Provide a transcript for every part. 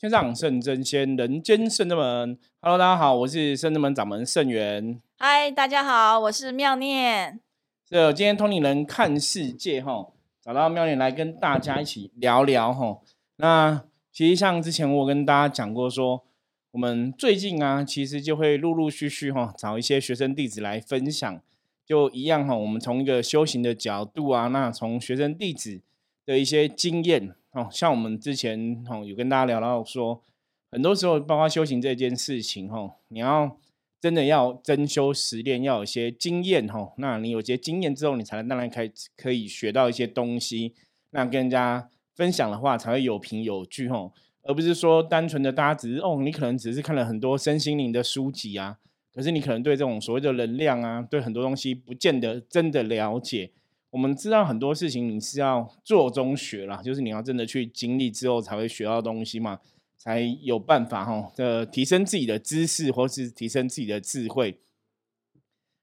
天上圣真仙，人间圣真门。Hello，大家好，我是圣真门掌门圣元。嗨，大家好，我是妙念。这今天通灵人看世界哈，找到妙念来跟大家一起聊聊哈。那其实像之前我跟大家讲过说。我们最近啊，其实就会陆陆续续哈，找一些学生弟子来分享，就一样哈。我们从一个修行的角度啊，那从学生弟子的一些经验哦，像我们之前哈有跟大家聊到说，很多时候包括修行这件事情哈，你要真的要真修实练，要有些经验哈。那你有些经验之后，你才能当然可以可以学到一些东西，那跟人家分享的话才会有凭有据哈。而不是说单纯的大家只是哦，你可能只是看了很多身心灵的书籍啊，可是你可能对这种所谓的能量啊，对很多东西不见得真的了解。我们知道很多事情你是要做中学啦，就是你要真的去经历之后才会学到东西嘛，才有办法哈的提升自己的知识或是提升自己的智慧。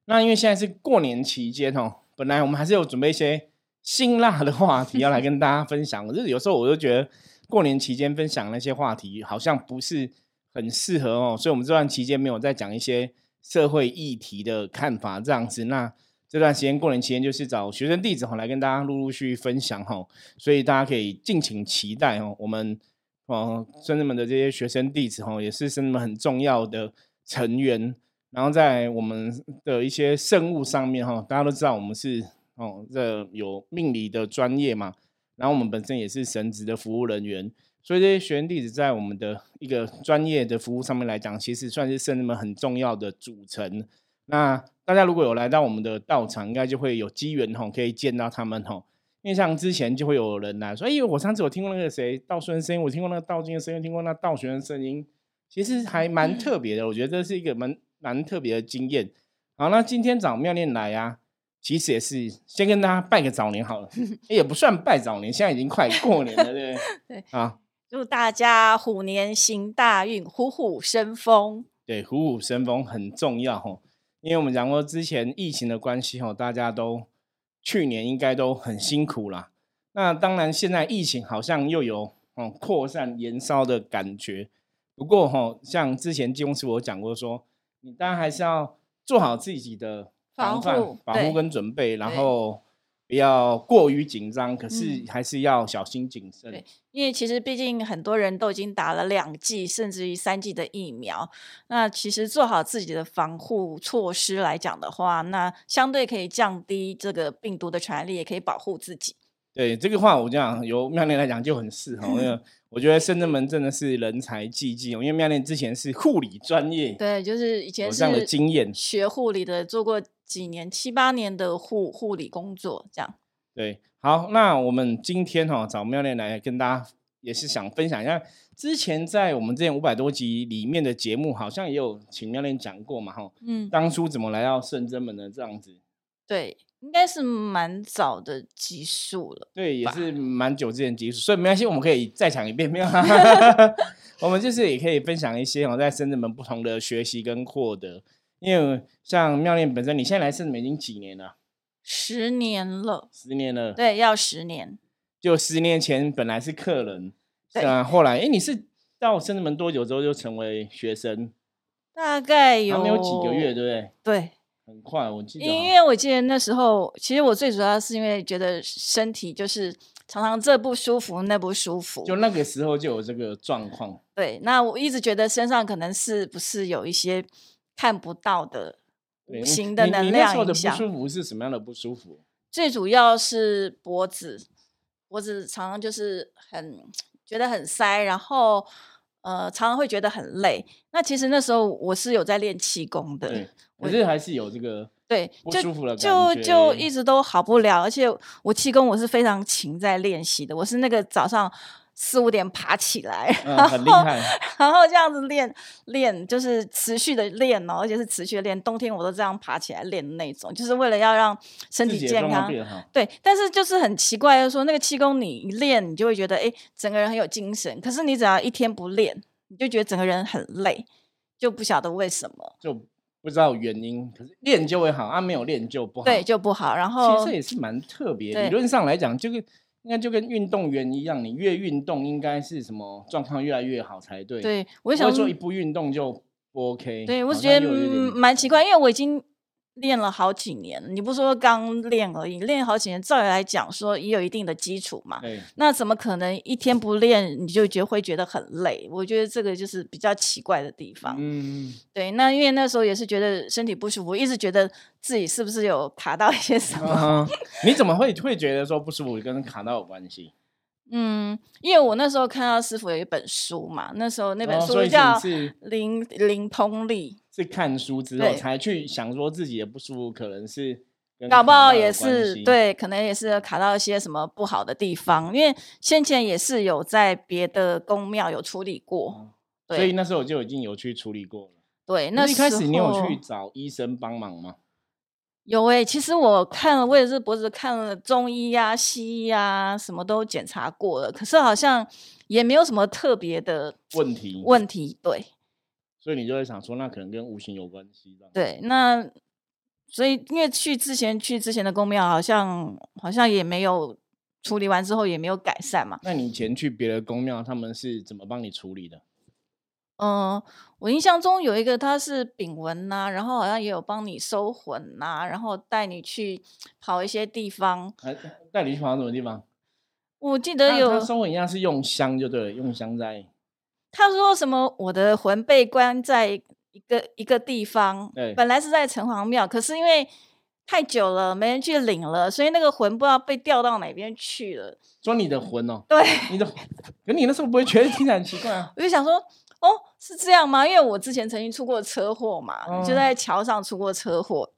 那因为现在是过年期间哦，本来我们还是有准备一些辛辣的话题要来跟大家分享，就是有时候我就觉得。过年期间分享那些话题好像不是很适合哦，所以我们这段期间没有再讲一些社会议题的看法这样子。那这段时间过年期间就是找学生弟子哈来跟大家陆陆续续分享哈，所以大家可以敬请期待哦。我们哦，孙子们的这些学生弟子哈也是孙子们很重要的成员。然后在我们的一些圣物上面哈，大家都知道我们是哦这有命理的专业嘛。然后我们本身也是神职的服务人员，所以这些学生弟子在我们的一个专业的服务上面来讲，其实算是圣人们很重要的组成。那大家如果有来到我们的道场，应该就会有机缘吼，可以见到他们吼。因为像之前就会有人来说：“哎，我上次我听过那个谁道顺的声音，我听过那个道经的声音，听过那道玄的声音，其实还蛮特别的。我觉得这是一个蛮蛮特别的经验。”好，那今天找妙念来啊。其实也是先跟大家拜个早年好了，也不算拜早年，现在已经快过年了，对不对？对啊，祝大家虎年行大运，虎虎生风。对，虎虎生风很重要吼，因为我们讲过之前疫情的关系吼，大家都去年应该都很辛苦啦。那当然现在疫情好像又有哦扩散延烧的感觉，不过吼，像之前金公司我讲过说，你当然还是要做好自己的。防范、防护跟准备，然后不要过于紧张，可是还是要小心谨慎。对，因为其实毕竟很多人都已经打了两剂，甚至于三剂的疫苗。那其实做好自己的防护措施来讲的话，那相对可以降低这个病毒的传染力，也可以保护自己。对这个话，我讲由妙念来讲就很适合，因为 我觉得深圳门真的是人才济济哦。因为妙念之前是护理专业，对，就是以前有这样的经验，学护理的，做过。几年七八年的护护理工作，这样对。好，那我们今天哈找妙恋来跟大家，也是想分享一下，之前在我们之前五百多集里面的节目，好像也有请妙恋讲过嘛，哈，嗯，当初怎么来到圣真门的这样子？对，应该是蛮早的集数了，对，也是蛮久之前集数，所以没关系，我们可以再讲一遍，没有？我们就是也可以分享一些我，在圣真门不同的学习跟获得。因为像妙恋本身，你现在来圣门已经几年了？十年了。十年了。对，要十年。就十年前本来是客人，对啊，后来哎，你是到圣门多久之后就成为学生？大概有没有几个月，对不对？对，很快，我记得。因为我记得那时候，其实我最主要是因为觉得身体就是常常这不舒服那不舒服，就那个时候就有这个状况。对，那我一直觉得身上可能是不是有一些。看不到的无形的能量影响。不舒服是什么样的不舒服？最主要是脖子，脖子常常就是很觉得很塞，然后呃常常会觉得很累。那其实那时候我是有在练气功的，可是还是有这个对不舒服的就就一直都好不了。而且我气功我是非常勤在练习的，我是那个早上。四五点爬起来，很厉害，然后这样子练练，就是持续的练哦，而且是持续的练。冬天我都这样爬起来练的那种，就是为了要让身体健康。对，但是就是很奇怪，就是说那个气功你一练，你就会觉得哎，整个人很有精神。可是你只要一天不练，你就觉得整个人很累，就不晓得为什么，就不知道原因。可是练就会好，啊，没有练就不好，对，就不好。然后其实也是蛮特别，理论上来讲，就是。应该就跟运动员一样，你越运动，应该是什么状况越来越好才对。对，我想说一不运动就不 OK。对，我觉得蛮奇怪，因为我已经。练了好几年，你不说刚练而已，练好几年，照理来讲说也有一定的基础嘛。那怎么可能一天不练你就觉会觉得很累？我觉得这个就是比较奇怪的地方。嗯，对。那因为那时候也是觉得身体不舒服，一直觉得自己是不是有卡到一些什么？你怎么会会觉得说不舒服跟卡到有关系？嗯，因为我那时候看到师傅有一本书嘛，那时候那本书叫《灵灵通力》。是看书之后才去想说自己的不舒服，可能是搞不好也是对，可能也是卡到一些什么不好的地方。因为先前也是有在别的宫庙有处理过，所以那时候我就已经有去处理过了。对，那一开始你有去找医生帮忙吗？有诶，其实我看了，我也是脖子看了中医呀、西医呀，什么都检查过了，可是好像也没有什么特别的问题。问题对，所以你就会想说，那可能跟无形有关系。对，那所以因为去之前去之前的公庙，好像好像也没有处理完之后也没有改善嘛。那你以前去别的公庙，他们是怎么帮你处理的？嗯，我印象中有一个他是丙文呐，然后好像也有帮你收魂呐，然后带你去跑一些地方。带你去跑什么地方？我记得有收魂一样是用香就对了，用香在。他说什么？我的魂被关在一个一个地方，本来是在城隍庙，可是因为太久了没人去领了，所以那个魂不知道被调到哪边去了。说你的魂哦？对，你的。可你那时候不会觉得听起来很奇怪啊？我就想说。哦，是这样吗？因为我之前曾经出过车祸嘛，就在桥上出过车祸。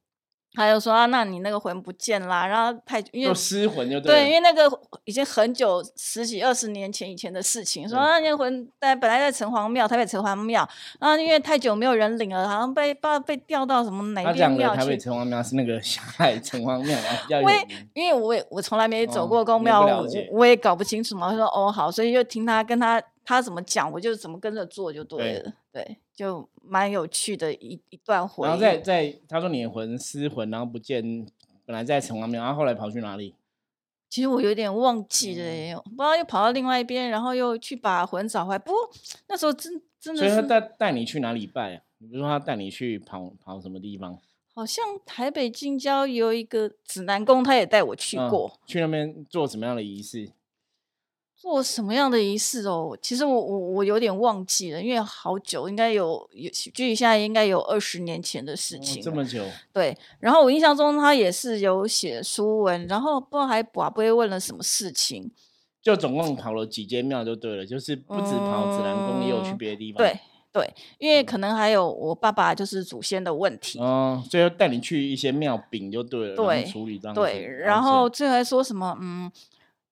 他就说啊，那你那个魂不见啦，然后太因为失魂就对，因为那个已经很久十几二十年前以前的事情，说那那魂在本来在城隍庙，台北城隍庙，然后因为太久没有人领了，好像被不知道被调到什么哪边庙去。台北城隍庙是那个 下海城隍庙，因为因为我也我从来没走过公庙，我我也搞不清楚嘛。他说哦好，所以就听他跟他他怎么讲，我就怎么跟着做就对了，对。就蛮有趣的一一段回忆。然后在在他说你的魂失魂，然后不见，本来在城隍庙，然后后来跑去哪里？其实我有点忘记了，不知道又跑到另外一边，然后又去把魂找回来。不过那时候真真的。所以他带带你去哪里拜啊？你不是说他带你去跑跑什么地方？好像台北近郊有一个指南宫，他也带我去过。去那边做什么样的仪式？做什么样的仪式哦？其实我我我有点忘记了，因为好久，应该有有距离现在应该有二十年前的事情。这么久？对。然后我印象中他也是有写书文，然后不知道还不会问了什么事情。就总共跑了几间庙就对了，就是不止跑紫兰宫，也有去别的地方。对对，因为可能还有我爸爸就是祖先的问题。哦，所以带你去一些庙饼就对了，对处理这样。对，然后最后还说什么？嗯。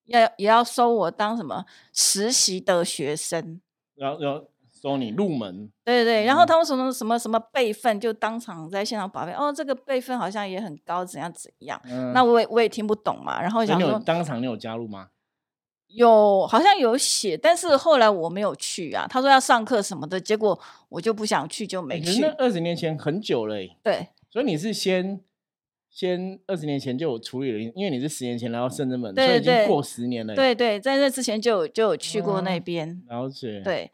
要也要收我当什么实习的学生，要要收你入门。对对然后他们什么什么什么辈分，就当场在现场报备。哦，这个辈分好像也很高，怎样怎样。那我也我也听不懂嘛。然后想说，当场你有加入吗？有，好像有写，但是后来我没有去啊。他说要上课什么的，结果我就不想去，就没去。那二十年前很久了，对。所以你是先。先二十年前就有处理了，因为你是十年前来到圣真门，所以已经过十年了。对对，在那之前就有就有去过那边。了解。对，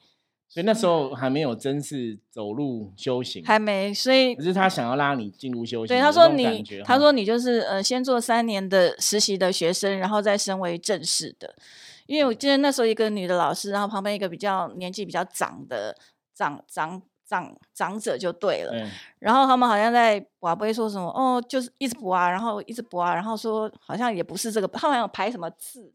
所以那时候还没有真是走路修行，还没。所以可是他想要拉你进入修行。对，他说你，他说你就是呃，先做三年的实习的学生，然后再升为正式的。因为我记得那时候一个女的老师，然后旁边一个比较年纪比较长的长长。长长者就对了，然后他们好像在不会说什么哦，就是一直补啊，然后一直补啊，然后说好像也不是这个，他们有排什么字，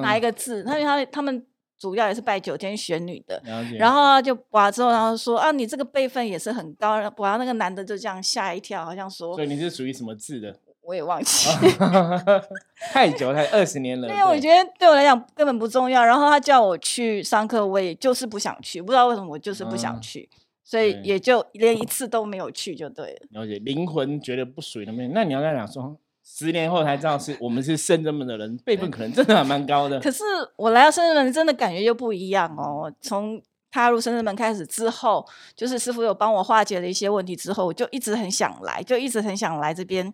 哪一个字？他他他们主要也是拜九天玄女的，然后就补之后，然后说啊，你这个辈分也是很高，补完那个男的就这样吓一跳，好像说，所以你是属于什么字的？我也忘记，太久太二十年了。因为我觉得对我来讲根本不重要，然后他叫我去上课，我也就是不想去，不知道为什么我就是不想去。所以也就连一次都没有去就对了。了解，灵魂觉得不属于那边。那你要再讲说，十年后才知道是我们是圣人们的人，辈分可能真的还蛮高的。可是我来到圣人门，真的感觉又不一样哦。从踏入圣人门开始之后，就是师傅有帮我化解了一些问题之后，我就一直很想来，就一直很想来这边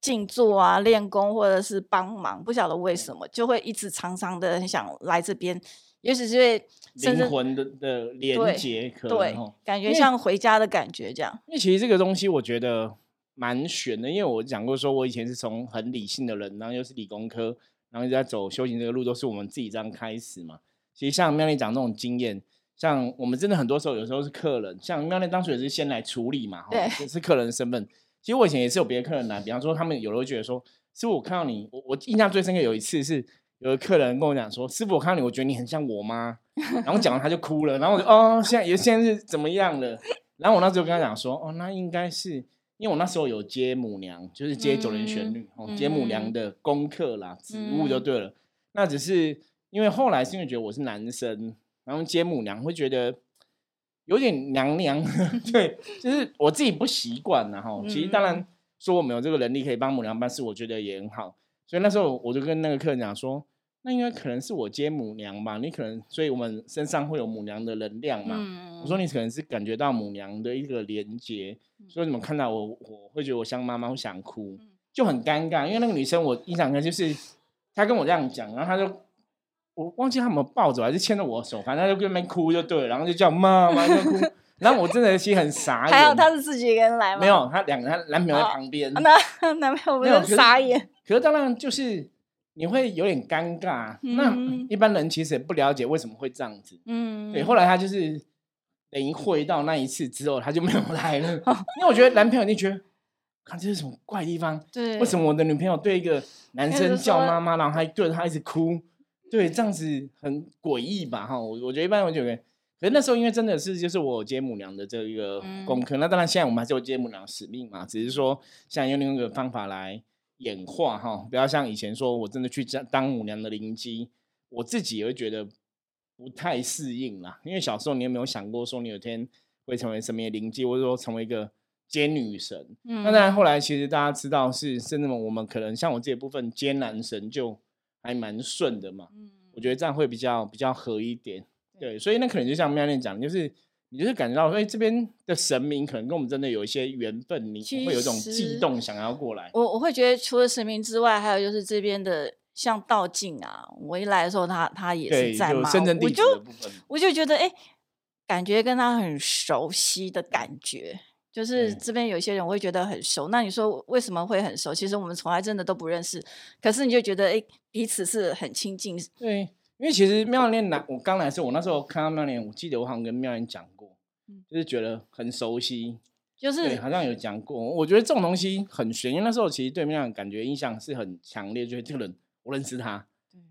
静坐啊、练功或者是帮忙，不晓得为什么就会一直常常的很想来这边，也许是灵魂的的连接，可能感觉像回家的感觉这样。因为其实这个东西我觉得蛮玄的，因为我讲过说，我以前是从很理性的人，然后又是理工科，然后一直在走修行这个路，都是我们自己这样开始嘛。其实像妙丽讲那种经验。像我们真的很多时候，有时候是客人，像妙丽当初也是先来处理嘛，对，是客人的身份。其实我以前也是有别的客人来，比方说他们有时候觉得说，师傅我看到你，我我印象最深刻有一次是有个客人跟我讲说，师傅我看到你，我觉得你很像我妈，然后讲完他就哭了，然后我就哦，现在也现在是怎么样了？然后我那时候跟他讲说，哦，那应该是因为我那时候有接母娘，就是接九连旋律，哦，接母娘的功课啦，职务就对了。那只是因为后来是因为觉得我是男生。然后接母娘会觉得有点娘娘，对，就是我自己不习惯然后其实当然说我们有这个能力可以帮母娘办事，我觉得也很好。所以那时候我就跟那个客人讲说，那应该可能是我接母娘吧，你可能所以我们身上会有母娘的能量嘛。我说你可能是感觉到母娘的一个连接，所以你们看到我我会觉得我像妈妈会想哭，就很尴尬。因为那个女生我印象中就是她跟我这样讲，然后她就。我忘记他们抱着还是牵着我手，反正就跟那边哭就对了，然后就叫妈妈就哭，然后我真的其实很傻 眼。还有她是自己一个人来吗？没有，他两个他男朋友在旁边。那 男朋友没有傻眼。可是当然就是你会有点尴尬。那一般人其实也不了解为什么会这样子。嗯。对，后来他就是等于会到那一次之后，他就没有来了。因为我觉得男朋友就觉得，看这是什么怪地方？对。为什么我的女朋友对一个男生叫妈妈，然后还对着他一直哭？对，这样子很诡异吧？哈，我我觉得一般我觉得，可是那时候因为真的是就是我接母娘的这一个功课，那当然现在我们还是有接母娘使命嘛，只是说现在用另一个方法来演化哈，不要像以前说我真的去当当母娘的灵机，我自己也会觉得不太适应啦。因为小时候你有没有想过说你有天会成为什么灵机，或者说成为一个奸女神？嗯那当然后来其实大家知道是甚至我们可能像我这部分奸男神就。还蛮顺的嘛，嗯，我觉得这样会比较比较合一点，对，所以那可能就像妙念讲，就是你就是感觉到，哎，这边的神明可能跟我们真的有一些缘分，你会有一种悸动，想要过来。我我会觉得除了神明之外，还有就是这边的像道静啊，我一来的时候，他他也是在嘛，我就我就觉得哎，感觉跟他很熟悉的感觉。就是这边有一些人我会觉得很熟，那你说为什么会很熟？其实我们从来真的都不认识，可是你就觉得哎，彼此是很亲近。对，因为其实妙莲来，我刚来的时候，我那时候看到妙莲，我记得我好像跟妙莲讲过，就是觉得很熟悉，就是好像有讲过。我觉得这种东西很玄，因为那时候其实对妙莲感觉印象是很强烈，觉得这个人我认识他。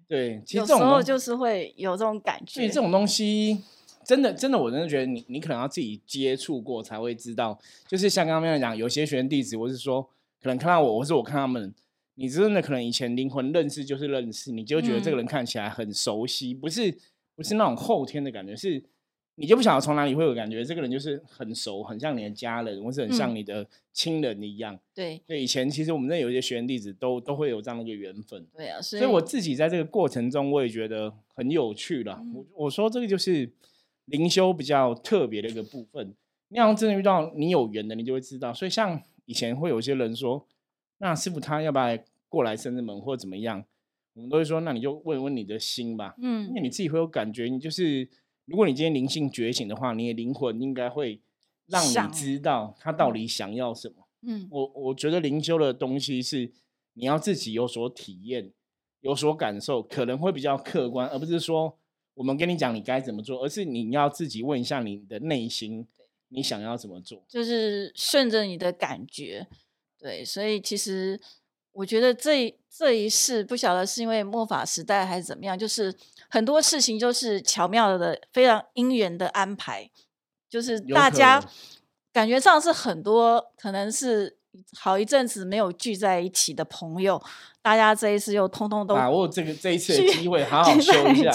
对，其实这种就是会有这种感觉。所以这种东西。真的，真的，我真的觉得你，你可能要自己接触过才会知道。就是像刚刚那样讲，有些学员弟子，我是说，可能看到我，或是我看他们，你真的可能以前灵魂认识就是认识，你就觉得这个人看起来很熟悉，不是不是那种后天的感觉，是你就不晓得从哪里会有感觉，这个人就是很熟，很像你的家人，或是很像你的亲人一样。对，对，以前其实我们那有一些学员弟子都都会有这样的一个缘分。对啊，所以我自己在这个过程中，我也觉得很有趣了。我我说这个就是。灵修比较特别的一个部分，那样真的遇到你有缘的，你就会知道。所以像以前会有些人说，那师傅他要不要过来深圳门或者怎么样，我们都会说，那你就问问你的心吧。嗯，因为你自己会有感觉，你就是如果你今天灵性觉醒的话，你的灵魂应该会让你知道他到底想要什么。嗯，我我觉得灵修的东西是你要自己有所体验、有所感受，可能会比较客观，而不是说。我们跟你讲你该怎么做，而是你要自己问一下你的内心，你想要怎么做，就是顺着你的感觉。对，所以其实我觉得这这一世不晓得是因为末法时代还是怎么样，就是很多事情就是巧妙的、非常因缘的安排，就是大家感觉上是很多可能是好一阵子没有聚在一起的朋友，大家这一次又通通都把握这个这一次的机会，好好修一下。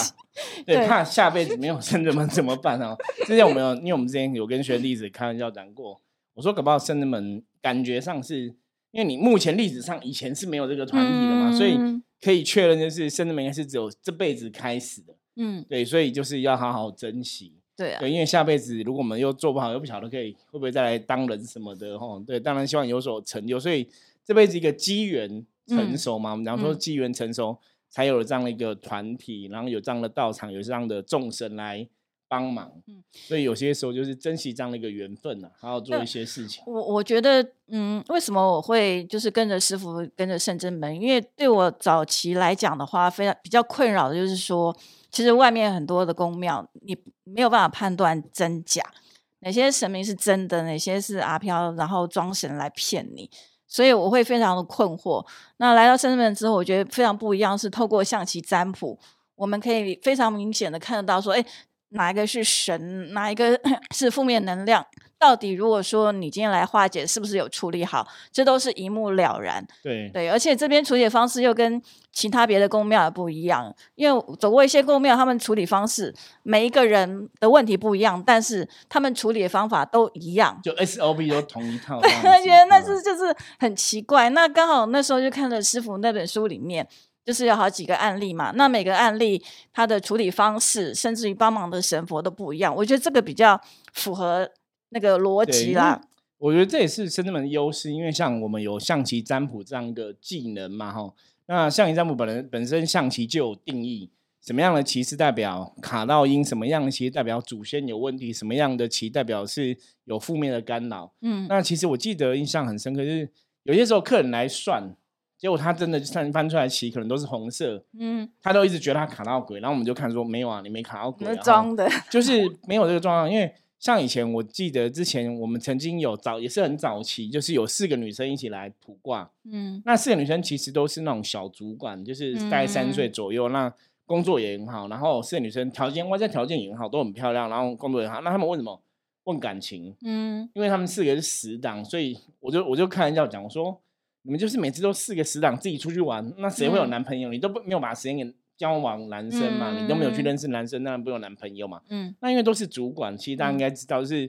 对，怕下辈子没有圣人门怎么办啊？之前我们有，因为我们之前有跟学弟子开玩笑讲过，我说搞不好圣人门感觉上是因为你目前历史上以前是没有这个团体的嘛，所以可以确认就是圣人门应该是只有这辈子开始的。嗯，对，所以就是要好好珍惜。对啊，对，因为下辈子如果我们又做不好，又不晓得可以会不会再来当人什么的哈。对，当然希望有所成就，所以这辈子一个机缘成熟嘛，我们讲说机缘成熟才有了这样的一个团体，然后有这样的道场，有这样的众生来。帮忙，嗯，所以有些时候就是珍惜这样的一个缘分呢，还要做一些事情。我我觉得，嗯，为什么我会就是跟着师傅，跟着圣真门？因为对我早期来讲的话，非常比较困扰的就是说，其实外面很多的宫庙，你没有办法判断真假，哪些神明是真的，哪些是阿飘，然后装神来骗你，所以我会非常的困惑。那来到圣真门之后，我觉得非常不一样，是透过象棋占卜，我们可以非常明显的看得到，说，哎。哪一个是神，哪一个 是负面能量？到底如果说你今天来化解，是不是有处理好？这都是一目了然。对对，而且这边处理方式又跟其他别的宫庙也不一样，因为走过一些宫庙，他们处理方式每一个人的问题不一样，但是他们处理的方法都一样，就 SOP 都同一套。对，我觉得那是就是很奇怪。那刚好那时候就看了师傅那本书里面。就是有好几个案例嘛，那每个案例它的处理方式，甚至于帮忙的神佛都不一样。我觉得这个比较符合那个逻辑啦。我觉得这也是深圳门的优势，因为像我们有象棋占卜这样一个技能嘛，哈。那象棋占卜本人本身象棋就有定义，什么样的棋是代表卡到音，什么样的棋代表祖先有问题，什么样的棋代表是有负面的干扰。嗯，那其实我记得印象很深刻，就是有些时候客人来算。结果他真的翻翻出来棋可能都是红色，嗯，他都一直觉得他卡到鬼，然后我们就看说没有啊，你没卡到鬼，装的，就是没有这个状况。因为像以前我记得之前我们曾经有早也是很早期，就是有四个女生一起来卜卦，嗯，那四个女生其实都是那种小主管，就是大概三岁左右，那工作也很好，然后四个女生条件外在条件也很好，都很漂亮，然后工作也好。那他们问什么？问感情，嗯，因为他们四个是死党，所以我就我就看人家讲我说。你们就是每次都四个死党自己出去玩，那谁会有男朋友？你都不没有把时间给交往男生嘛？你都没有去认识男生，当然不有男朋友嘛。嗯，那因为都是主管，其实大家应该知道，就是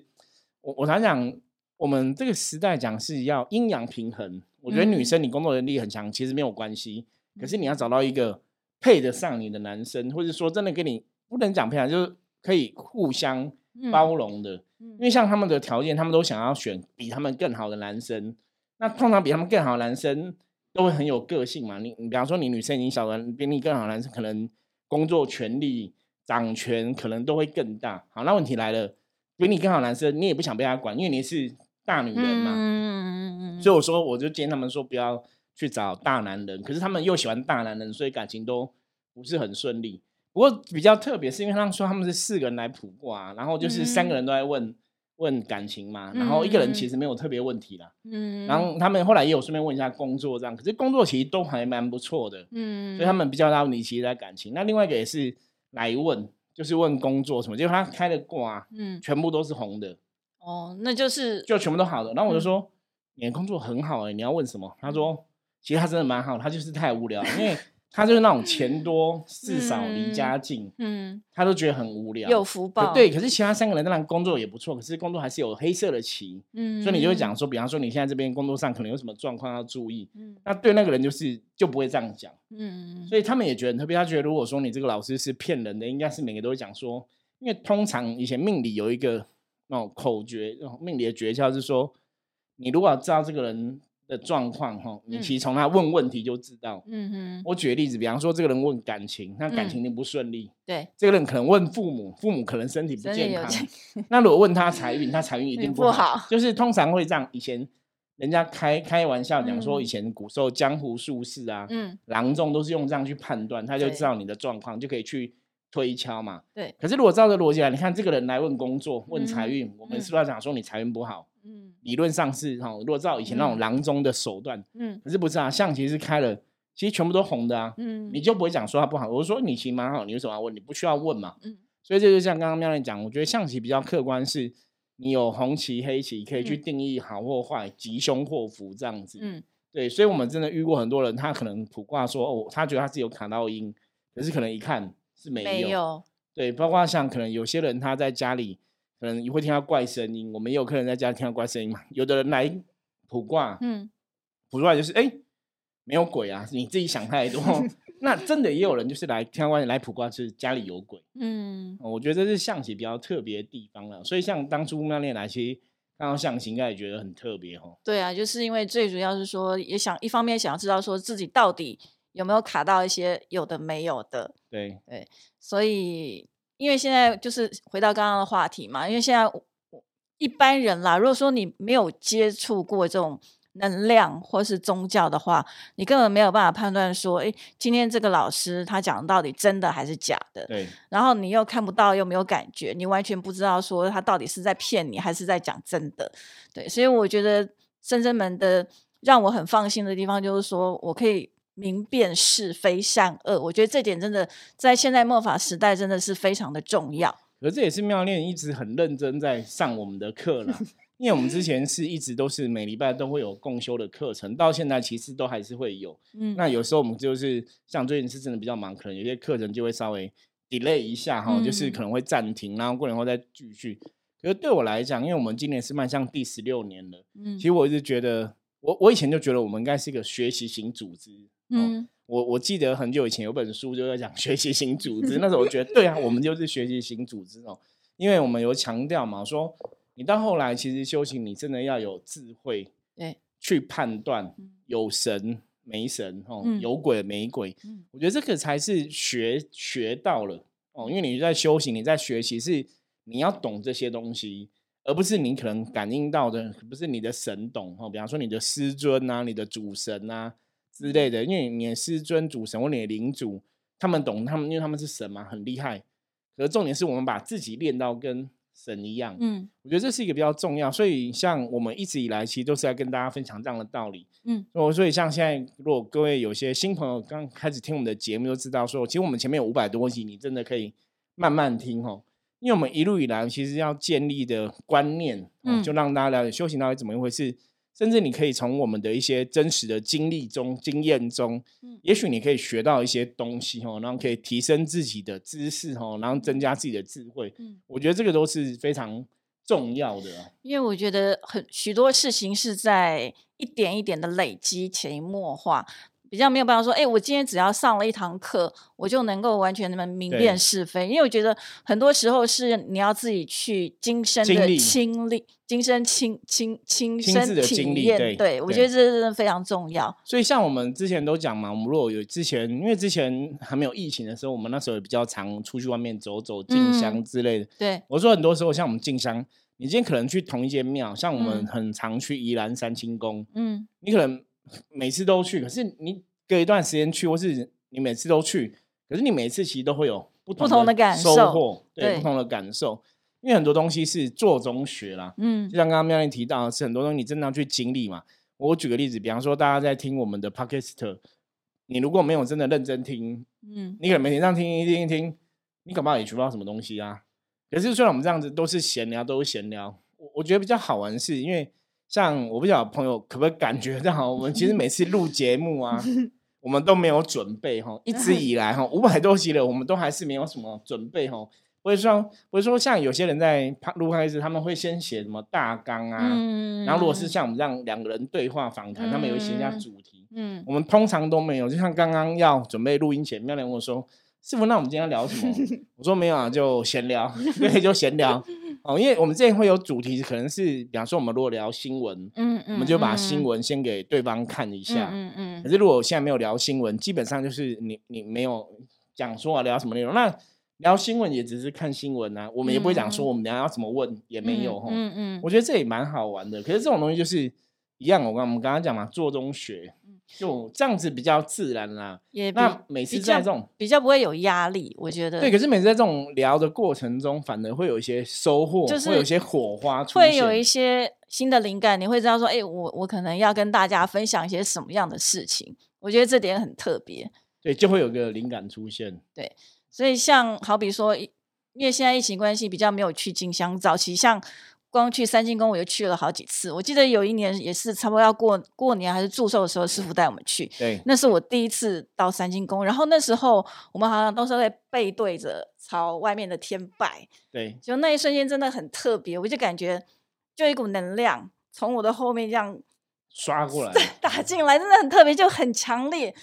我我常讲，我们这个时代讲是要阴阳平衡。我觉得女生你工作能力很强，其实没有关系。可是你要找到一个配得上你的男生，或者说真的跟你不能讲配上，就是可以互相包容的。因为像他们的条件，他们都想要选比他们更好的男生。那通常比他们更好的男生都会很有个性嘛？你你比方说你女生已经小了比你更好的男生可能工作权力掌权可能都会更大。好，那问题来了，比你更好男生你也不想被他管，因为你是大女人嘛。嗯嗯嗯所以我说，我就建议他们说不要去找大男人，可是他们又喜欢大男人，所以感情都不是很顺利。不过比较特别是因为他们说他们是四个人来卜卦，然后就是三个人都在问。问感情嘛，然后一个人其实没有特别问题啦。嗯，然后他们后来也有顺便问一下工作这样，可是工作其实都还蛮不错的。嗯，所以他们比较大问题其实在感情。那另外一个也是来问，就是问工作什么，结果他开的卦，嗯，全部都是红的。哦，那就是就全部都好的。然后我就说，你的工作很好哎，你要问什么？他说，其实他真的蛮好，他就是太无聊，因为。他就是那种钱多事少离家近，嗯，他都觉得很无聊，有福报。对，可是其他三个人当然工作也不错，可是工作还是有黑色的棋，嗯，所以你就会讲说，比方说你现在这边工作上可能有什么状况要注意，嗯，那对那个人就是就不会这样讲，嗯，所以他们也觉得特别，他觉得如果说你这个老师是骗人的，应该是每个都会讲说，因为通常以前命理有一个那种口诀，命理的诀窍是说，你如果知道这个人。的状况哈，你其实从他问问题就知道。嗯哼，我举个例子，比方说这个人问感情，那感情一定不顺利。对，这个人可能问父母，父母可能身体不健康。那如果问他财运，他财运一定不好。就是通常会这样。以前人家开开玩笑讲说，以前古时候江湖术士啊，嗯，郎中都是用这样去判断，他就知道你的状况，就可以去推敲嘛。对。可是如果照这逻辑来，你看这个人来问工作、问财运，我们是不是要讲说你财运不好？嗯，理论上是哈，如果照以前那种郎中的手段，嗯，可是不是啊，象棋是开了，其实全部都红的啊，嗯，你就不会讲说它不好。我说你棋蛮好，你为什么要问？你不需要问嘛，嗯，所以这就像刚刚妙丽讲，我觉得象棋比较客观，是你有红棋黑棋可以去定义好或坏、吉凶祸福这样子，嗯，对，所以我们真的遇过很多人，他可能卜卦说哦，他觉得他自己有卡到音，可是可能一看是没有，对，包括像可能有些人他在家里。可能你会听到怪声音，我们也有客人在家听到怪声音嘛？有的人来卜卦，嗯，卜出来就是哎，没有鬼啊，你自己想太多。那真的也有人就是来听完来卜卦，是家里有鬼。嗯，我觉得这是象棋比较特别的地方了。所以像当初妙念来，其实看到象形，应该也觉得很特别哦。对啊，就是因为最主要是说，也想一方面想要知道说自己到底有没有卡到一些有的没有的。对对，所以因为现在就是回到刚刚的话题嘛，因为现在一般人啦，如果说你没有接触过这种。能量或是宗教的话，你根本没有办法判断说，哎，今天这个老师他讲的到底真的还是假的？对。然后你又看不到，又没有感觉，你完全不知道说他到底是在骗你，还是在讲真的。对，所以我觉得深圳门的让我很放心的地方，就是说我可以明辨是非善恶。我觉得这点真的在现在末法时代真的是非常的重要。可这也是妙念一直很认真在上我们的课了。因为我们之前是一直都是每礼拜都会有共修的课程，到现在其实都还是会有。嗯，那有时候我们就是像最近是真的比较忙，可能有些课程就会稍微 delay 一下哈，就是可能会暂停，然后过年后再继续。可是对我来讲，因为我们今年是迈向第十六年了，嗯，其实我一直觉得，我我以前就觉得我们应该是一个学习型组织。嗯，我我记得很久以前有本书就在讲学习型组织，那时候我觉得对啊，我们就是学习型组织哦，因为我们有强调嘛，说。你到后来，其实修行，你真的要有智慧，对，去判断有神没神，哦，有鬼没鬼。我觉得这个才是学学到了哦，因为你在修行，你在学习，是你要懂这些东西，而不是你可能感应到的，不是你的神懂哦。比方说你的师尊啊，你的主神啊之类的，因为你的师尊、主神或你的领主，他们懂，他们因为他们是神嘛，很厉害。可是重点是我们把自己练到跟。神一样，嗯，我觉得这是一个比较重要，所以像我们一直以来其实都是在跟大家分享这样的道理，嗯，我所以像现在如果各位有些新朋友刚开始听我们的节目，都知道说，其实我们前面有五百多集，你真的可以慢慢听哦，因为我们一路以来其实要建立的观念，嗯，就让大家了解修行到底怎么一回事。甚至你可以从我们的一些真实的经历中、经验中，嗯，也许你可以学到一些东西哦，然后可以提升自己的知识哦，然后增加自己的智慧。嗯，我觉得这个都是非常重要的。因为我觉得很许多事情是在一点一点的累积、潜移默化。比较没有办法说，哎，我今天只要上了一堂课，我就能够完全的明辨是非。因为我觉得很多时候是你要自己去亲身的经历、亲身亲亲亲身体验。对，我觉得这真的非常重要。所以像我们之前都讲嘛，我们如果有之前，因为之前还没有疫情的时候，我们那时候也比较常出去外面走走、进香之类的。对，我说很多时候像我们进香，你今天可能去同一间庙，像我们很常去宜兰三清宫，嗯，你可能。每次都去，可是你隔一段时间去，或是你每次都去，可是你每次其实都会有不同的感受，对不同的感受。因为很多东西是做中学啦，嗯，就像刚刚妙玲提到，是很多东西你真的要去经历嘛。我举个例子，比方说大家在听我们的 podcast，你如果没有真的认真听，嗯，你可能每天这样听一听一听，你恐怕也学不到什么东西啊。可是虽然我们这样子都是闲聊，都是闲聊，我我觉得比较好玩是因为。像我不晓得朋友可不可以感觉到，我们其实每次录节目啊，我们都没有准备哈，一直以来哈，五百多集了，我们都还是没有什么准备哈。不会说，不会说，像有些人在录开始，他们会先写什么大纲啊，然后如果是像我们这样两个人对话访谈，他们有写一下主题，嗯，我们通常都没有。就像刚刚要准备录音前，妙莲跟我说：“师傅，那我们今天聊什么？” 我说：“没有啊，就闲聊，对，就闲聊。”哦，因为我们这边会有主题，可能是比方说我们如果聊新闻，嗯嗯，我们就把新闻先给对方看一下，嗯嗯。可是如果现在没有聊新闻，基本上就是你你没有讲说啊聊什么内容，那聊新闻也只是看新闻啊，我们也不会讲说我们等下要怎么问，也没有哈，嗯嗯。我觉得这也蛮好玩的，可是这种东西就是一样，我刚我们刚刚讲嘛，做中学。就这样子比较自然啦，也那每次在这种比较不会有压力，我觉得对。可是每次在这种聊的过程中，反而会有一些收获，就是会有一些火花，会有一些新的灵感。你会知道说，哎，我我可能要跟大家分享一些什么样的事情？我觉得这点很特别。对，就会有个灵感出现。对，所以像好比说，因为现在疫情关系，比较没有去进香，早期像。光去三清宫，我就去了好几次。我记得有一年也是差不多要过过年还是祝寿的时候，师傅带我们去。对，那是我第一次到三清宫。然后那时候我们好像都是在背对着朝外面的天拜。对，就那一瞬间真的很特别，我就感觉就一股能量从我的后面这样刷过来，打进来，真的很特别，就很强烈。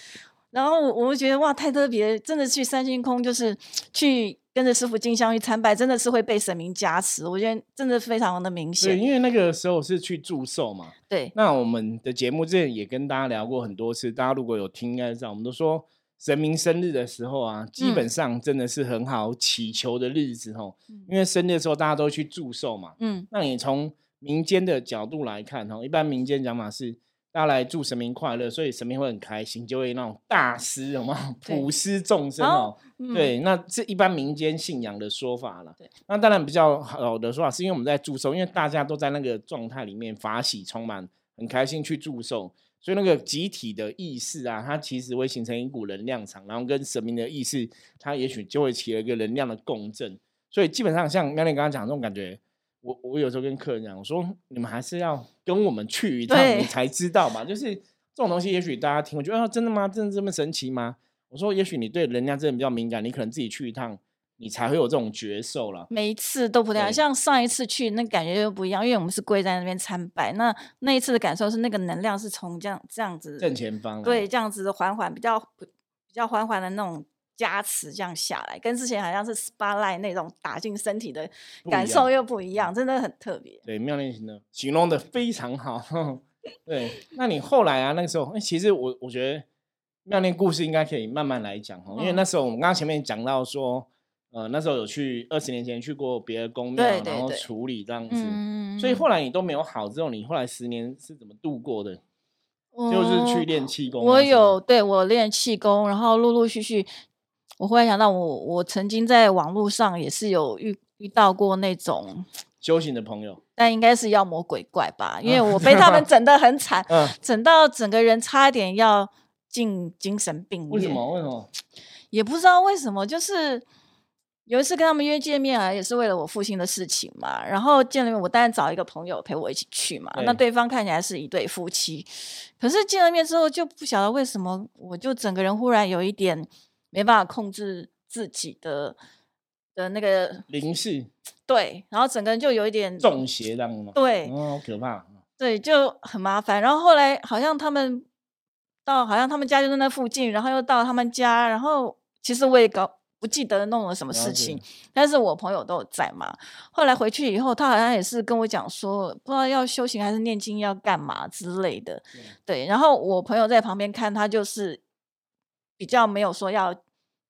然后我就觉得哇，太特别，真的去三清宫就是去。跟着师傅进香去参拜，真的是会被神明加持。我觉得真的非常的明显。对，因为那个时候是去祝寿嘛。对。那我们的节目之前也跟大家聊过很多次，大家如果有听应该知道，我们都说神明生日的时候啊，基本上真的是很好祈求的日子哦。因为生日的时候大家都去祝寿嘛。嗯。那你从民间的角度来看哦，一般民间讲法是。大家来祝神明快乐，所以神明会很开心，就会那种大施，有吗？普施众生哦。对，那这一般民间信仰的说法了。对，那当然比较好的说法，是因为我们在祝寿，因为大家都在那个状态里面，法喜充满，很开心去祝寿，所以那个集体的意识啊，它其实会形成一股能量场，然后跟神明的意识，它也许就会起了一个能量的共振。所以基本上像妙莲刚刚讲这种感觉。我我有时候跟客人讲，我说你们还是要跟我们去一趟，你才知道嘛。就是这种东西，也许大家听，我觉得啊，真的吗？真的这么神奇吗？我说，也许你对人家真的比较敏感，你可能自己去一趟，你才会有这种觉受了。每一次都不一样，像上一次去，那感觉又不一样，因为我们是跪在那边参拜。那那一次的感受是，那个能量是从这样这样子正前方，对，这样子的缓缓比较比较缓缓的那种。加持这样下来，跟之前好像是 SPA light 那种打进身体的感受又不一样，真的很特别。对，妙念型的形容的非常好。对，那你后来啊，那个时候，其实我我觉得妙念故事应该可以慢慢来讲哈，因为那时候我们刚刚前面讲到说，呃，那时候有去二十年前去过别的宫庙，然后处理这样子，所以后来你都没有好之后，你后来十年是怎么度过的？就是去练气功。我有对我练气功，然后陆陆续续。我忽然想到，我我曾经在网络上也是有遇遇到过那种修行的朋友，但应该是妖魔鬼怪吧，因为我被他们整得很惨，整到整个人差一点要进精神病院。为什么？为什么？也不知道为什么，就是有一次跟他们约见面啊，也是为了我父亲的事情嘛。然后见了面，我当然找一个朋友陪我一起去嘛。那对方看起来是一对夫妻，可是见了面之后就不晓得为什么，我就整个人忽然有一点。没办法控制自己的的那个灵性，对，然后整个人就有一点中邪这样吗？对，哦，可怕，对，就很麻烦。然后后来好像他们到，好像他们家就在那附近，然后又到他们家，然后其实我也搞不记得弄了什么事情，但是我朋友都有在嘛。后来回去以后，他好像也是跟我讲说，不知道要修行还是念经要干嘛之类的，对。然后我朋友在旁边看，他就是比较没有说要。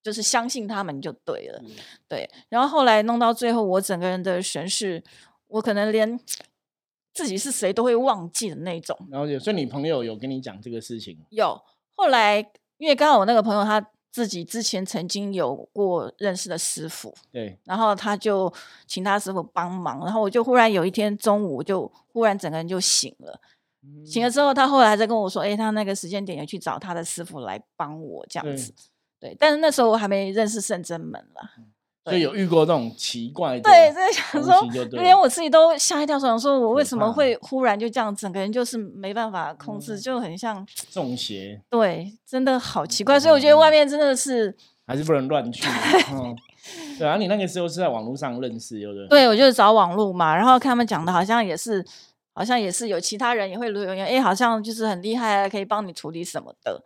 就是相信他们就对了，对。然后后来弄到最后，我整个人的神识，我可能连自己是谁都会忘记的那种。然后，所以你朋友有跟你讲这个事情？有。后来，因为刚好我那个朋友他自己之前曾经有过认识的师傅，对。然后他就请他师傅帮忙，然后我就忽然有一天中午就忽然整个人就醒了。醒了之后，他后来在跟我说：“哎，他那个时间点也去找他的师傅来帮我这样子。”对，但是那时候我还没认识圣真门了，所以有遇过这种奇怪的，对，在想说，连我自己都吓一跳，想说我为什么会忽然就这样，整个人就是没办法控制，就很像中邪。对，真的好奇怪，所以我觉得外面真的是还是不能乱去。对啊，你那个时候是在网络上认识，有的。对，我就是找网络嘛，然后看他们讲的，好像也是，好像也是有其他人也会留言，哎，好像就是很厉害，可以帮你处理什么的。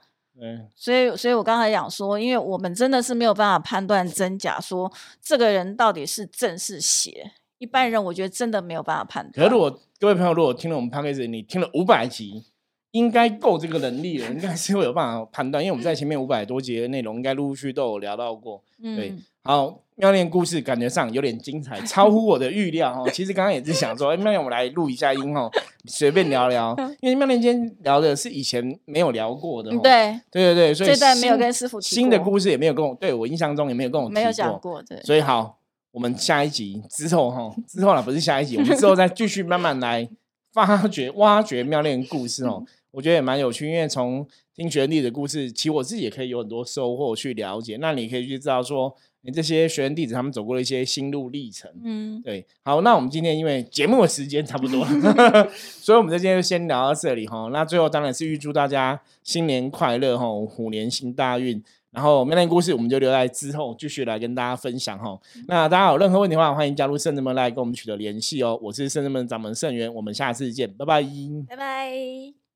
所以，所以我刚才讲说，因为我们真的是没有办法判断真假，说这个人到底是正是邪。一般人我觉得真的没有办法判断。可是，如果各位朋友如果听了我们 p a c k a g e 你听了五百集，应该够这个能力了，应该是会有办法判断。因为我们在前面五百多集的内容，应该陆陆续都有聊到过。对，好。妙恋故事感觉上有点精彩，超乎我的预料哦。其实刚刚也是想说，哎，妙恋，我们来录一下音哦，随便聊聊。因为妙恋今天聊的是以前没有聊过的，对，对对对，所以这段没有跟师傅新的故事也没有跟我，对我印象中也没有跟我没有讲过，对。所以好，我们下一集之后哈，之后呢不是下一集，我们之后再继续慢慢来发掘、挖掘妙恋故事哦。我觉得也蛮有趣，因为从听学弟的故事，其实我自己也可以有很多收获去了解。那你可以去知道说。你这些学员弟子他们走过了一些心路历程，嗯，对，好，那我们今天因为节目的时间差不多，所以我们今天就先聊到这里哈。那最后当然是预祝大家新年快乐哈，虎年行大运。然后明天故事我们就留在之后继续来跟大家分享哈。那大家有任何问题的话，欢迎加入圣人们来跟我们取得联系哦。我是圣人们掌门圣元，我们下次见，拜拜，拜拜。